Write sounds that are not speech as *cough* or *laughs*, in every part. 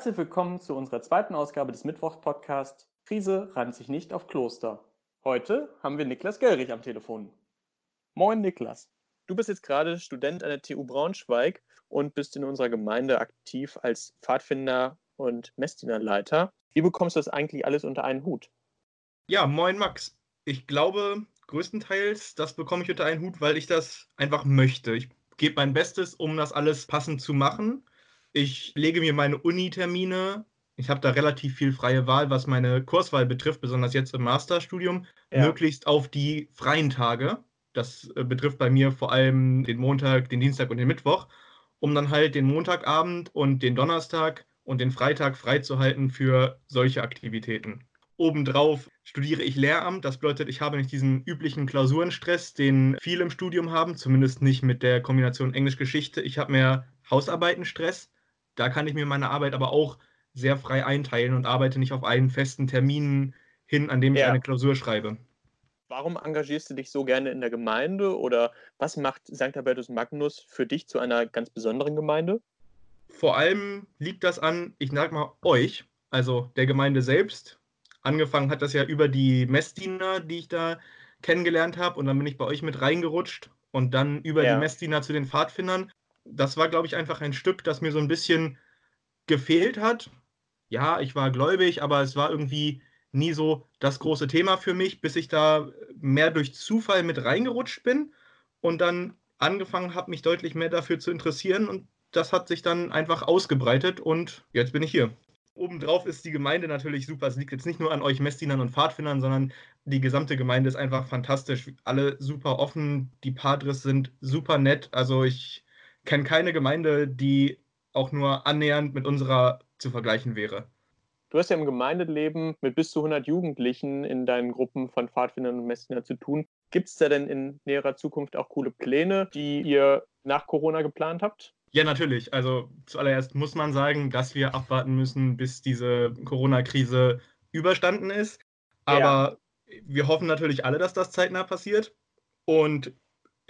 Herzlich willkommen zu unserer zweiten Ausgabe des Mittwochs-Podcasts Krise reimt sich nicht auf Kloster. Heute haben wir Niklas Gellrich am Telefon. Moin Niklas. Du bist jetzt gerade Student an der TU Braunschweig und bist in unserer Gemeinde aktiv als Pfadfinder und Messdienerleiter. Wie bekommst du das eigentlich alles unter einen Hut? Ja, moin Max. Ich glaube, größtenteils, das bekomme ich unter einen Hut, weil ich das einfach möchte. Ich gebe mein Bestes, um das alles passend zu machen. Ich lege mir meine Uni-Termine. Ich habe da relativ viel freie Wahl, was meine Kurswahl betrifft, besonders jetzt im Masterstudium, ja. möglichst auf die freien Tage. Das äh, betrifft bei mir vor allem den Montag, den Dienstag und den Mittwoch, um dann halt den Montagabend und den Donnerstag und den Freitag freizuhalten für solche Aktivitäten. Obendrauf studiere ich Lehramt. Das bedeutet, ich habe nicht diesen üblichen Klausurenstress, den viele im Studium haben, zumindest nicht mit der Kombination Englisch-Geschichte. Ich habe mehr Hausarbeitenstress. Da kann ich mir meine Arbeit aber auch sehr frei einteilen und arbeite nicht auf einen festen Termin hin, an dem ich ja. eine Klausur schreibe. Warum engagierst du dich so gerne in der Gemeinde oder was macht St. Albertus Magnus für dich zu einer ganz besonderen Gemeinde? Vor allem liegt das an, ich sag mal, euch, also der Gemeinde selbst. Angefangen hat das ja über die Messdiener, die ich da kennengelernt habe und dann bin ich bei euch mit reingerutscht und dann über ja. die Messdiener zu den Pfadfindern das war, glaube ich, einfach ein Stück, das mir so ein bisschen gefehlt hat. Ja, ich war gläubig, aber es war irgendwie nie so das große Thema für mich, bis ich da mehr durch Zufall mit reingerutscht bin und dann angefangen habe, mich deutlich mehr dafür zu interessieren und das hat sich dann einfach ausgebreitet und jetzt bin ich hier. Obendrauf ist die Gemeinde natürlich super. Es liegt jetzt nicht nur an euch Messdienern und Pfadfindern, sondern die gesamte Gemeinde ist einfach fantastisch. Alle super offen, die Padres sind super nett. Also ich kenne keine Gemeinde, die auch nur annähernd mit unserer zu vergleichen wäre. Du hast ja im Gemeindeleben mit bis zu 100 Jugendlichen in deinen Gruppen von Pfadfindern und Messdiener zu tun. Gibt es da denn in näherer Zukunft auch coole Pläne, die ihr nach Corona geplant habt? Ja, natürlich. Also zuallererst muss man sagen, dass wir abwarten müssen, bis diese Corona-Krise überstanden ist. Aber ja. wir hoffen natürlich alle, dass das zeitnah passiert. Und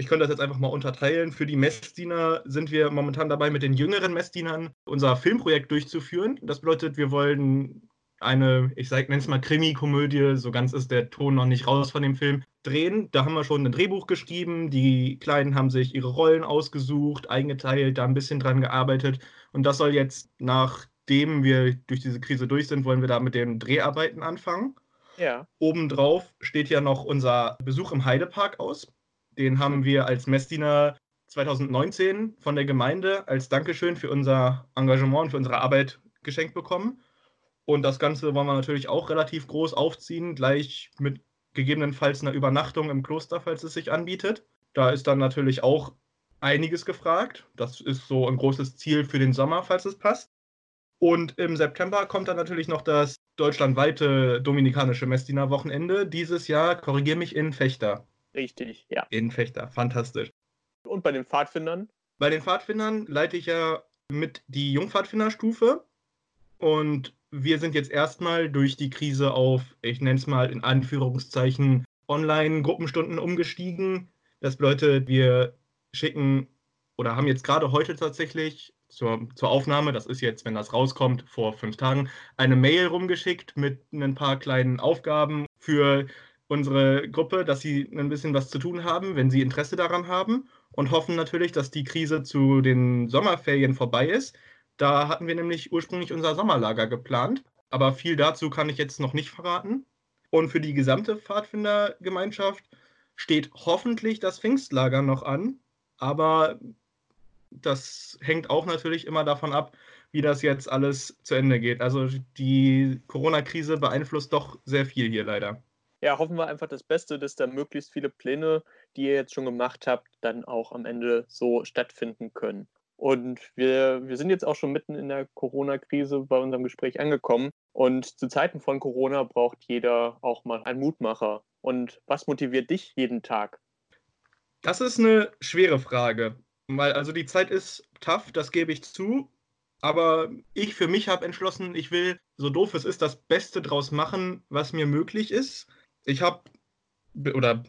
ich könnte das jetzt einfach mal unterteilen. Für die Messdiener sind wir momentan dabei, mit den jüngeren Messdienern unser Filmprojekt durchzuführen. Das bedeutet, wir wollen eine, ich nenne es mal Krimi-Komödie, so ganz ist der Ton noch nicht raus von dem Film, drehen. Da haben wir schon ein Drehbuch geschrieben. Die Kleinen haben sich ihre Rollen ausgesucht, eingeteilt, da ein bisschen dran gearbeitet. Und das soll jetzt, nachdem wir durch diese Krise durch sind, wollen wir da mit den Dreharbeiten anfangen. Ja. Obendrauf steht ja noch unser Besuch im Heidepark aus. Den haben wir als Messdiener 2019 von der Gemeinde als Dankeschön für unser Engagement und für unsere Arbeit geschenkt bekommen. Und das Ganze wollen wir natürlich auch relativ groß aufziehen, gleich mit gegebenenfalls einer Übernachtung im Kloster, falls es sich anbietet. Da ist dann natürlich auch einiges gefragt. Das ist so ein großes Ziel für den Sommer, falls es passt. Und im September kommt dann natürlich noch das deutschlandweite dominikanische Messdiener-Wochenende. Dieses Jahr, korrigiere mich, in Fechter. Richtig, ja. In Fechter, fantastisch. Und bei den Pfadfindern? Bei den Pfadfindern leite ich ja mit die Jungpfadfinderstufe. Und wir sind jetzt erstmal durch die Krise auf, ich nenne es mal in Anführungszeichen, Online-Gruppenstunden umgestiegen. Das bedeutet, wir schicken oder haben jetzt gerade heute tatsächlich zur, zur Aufnahme, das ist jetzt, wenn das rauskommt, vor fünf Tagen, eine Mail rumgeschickt mit ein paar kleinen Aufgaben für unsere Gruppe, dass sie ein bisschen was zu tun haben, wenn sie Interesse daran haben und hoffen natürlich, dass die Krise zu den Sommerferien vorbei ist. Da hatten wir nämlich ursprünglich unser Sommerlager geplant, aber viel dazu kann ich jetzt noch nicht verraten. Und für die gesamte Pfadfindergemeinschaft steht hoffentlich das Pfingstlager noch an, aber das hängt auch natürlich immer davon ab, wie das jetzt alles zu Ende geht. Also die Corona-Krise beeinflusst doch sehr viel hier leider ja, hoffen wir einfach das Beste, dass da möglichst viele Pläne, die ihr jetzt schon gemacht habt, dann auch am Ende so stattfinden können. Und wir, wir sind jetzt auch schon mitten in der Corona-Krise bei unserem Gespräch angekommen. Und zu Zeiten von Corona braucht jeder auch mal einen Mutmacher. Und was motiviert dich jeden Tag? Das ist eine schwere Frage. Weil also die Zeit ist tough, das gebe ich zu. Aber ich für mich habe entschlossen, ich will, so doof es ist, das Beste draus machen, was mir möglich ist ich habe, oder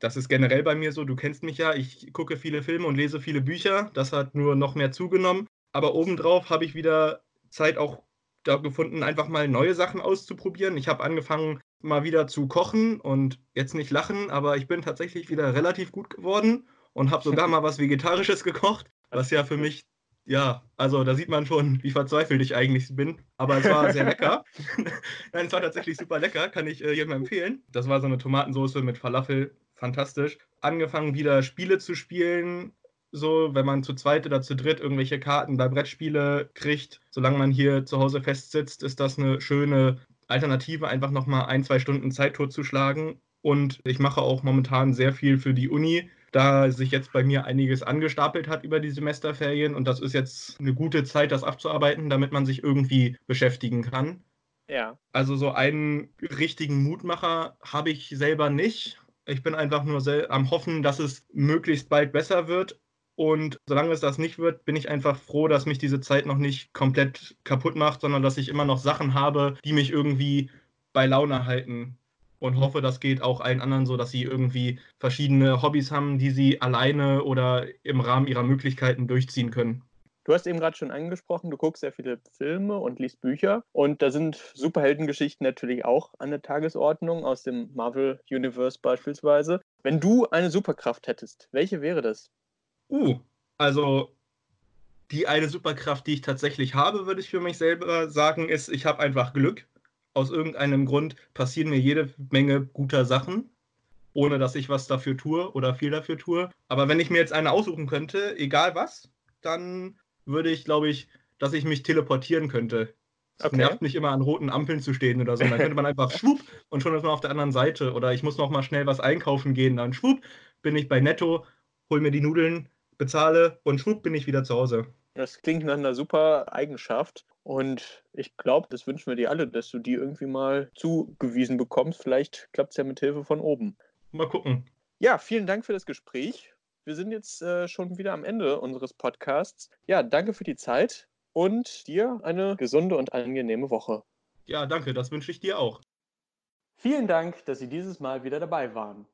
das ist generell bei mir so, du kennst mich ja, ich gucke viele Filme und lese viele Bücher, das hat nur noch mehr zugenommen. Aber obendrauf habe ich wieder Zeit auch da gefunden, einfach mal neue Sachen auszuprobieren. Ich habe angefangen, mal wieder zu kochen und jetzt nicht lachen, aber ich bin tatsächlich wieder relativ gut geworden und habe sogar *laughs* mal was Vegetarisches gekocht, was ja für mich, ja, also da sieht man schon, wie verzweifelt ich eigentlich bin. Aber es war sehr lecker. *laughs* Nein, es war tatsächlich super lecker, kann ich äh, jedem empfehlen. Das war so eine Tomatensauce mit Falafel, fantastisch. Angefangen wieder Spiele zu spielen, so, wenn man zu zweit oder zu dritt irgendwelche Karten bei Brettspiele kriegt, solange man hier zu Hause festsitzt, ist das eine schöne Alternative, einfach nochmal ein, zwei Stunden Zeit totzuschlagen. Und ich mache auch momentan sehr viel für die Uni, da sich jetzt bei mir einiges angestapelt hat über die Semesterferien. Und das ist jetzt eine gute Zeit, das abzuarbeiten, damit man sich irgendwie beschäftigen kann. Ja. Also so einen richtigen Mutmacher habe ich selber nicht. Ich bin einfach nur am Hoffen, dass es möglichst bald besser wird. Und solange es das nicht wird, bin ich einfach froh, dass mich diese Zeit noch nicht komplett kaputt macht, sondern dass ich immer noch Sachen habe, die mich irgendwie bei Laune halten. Und hoffe, das geht auch allen anderen so, dass sie irgendwie verschiedene Hobbys haben, die sie alleine oder im Rahmen ihrer Möglichkeiten durchziehen können. Du hast eben gerade schon angesprochen, du guckst sehr viele Filme und liest Bücher. Und da sind Superheldengeschichten natürlich auch an der Tagesordnung, aus dem Marvel Universe beispielsweise. Wenn du eine Superkraft hättest, welche wäre das? Uh, also die eine Superkraft, die ich tatsächlich habe, würde ich für mich selber sagen, ist, ich habe einfach Glück. Aus irgendeinem Grund passieren mir jede Menge guter Sachen, ohne dass ich was dafür tue oder viel dafür tue. Aber wenn ich mir jetzt eine aussuchen könnte, egal was, dann würde ich, glaube ich, dass ich mich teleportieren könnte. Es okay. nervt nicht immer an roten Ampeln zu stehen oder so. Dann könnte man einfach *laughs* schwupp und schon ist man auf der anderen Seite. Oder ich muss noch mal schnell was einkaufen gehen. Dann schwupp bin ich bei Netto, hol mir die Nudeln, bezahle und schwupp bin ich wieder zu Hause. Das klingt nach einer super Eigenschaft. Und ich glaube, das wünschen wir dir alle, dass du die irgendwie mal zugewiesen bekommst. Vielleicht klappt es ja mit Hilfe von oben. Mal gucken. Ja, vielen Dank für das Gespräch. Wir sind jetzt äh, schon wieder am Ende unseres Podcasts. Ja, danke für die Zeit und dir eine gesunde und angenehme Woche. Ja, danke, das wünsche ich dir auch. Vielen Dank, dass Sie dieses Mal wieder dabei waren.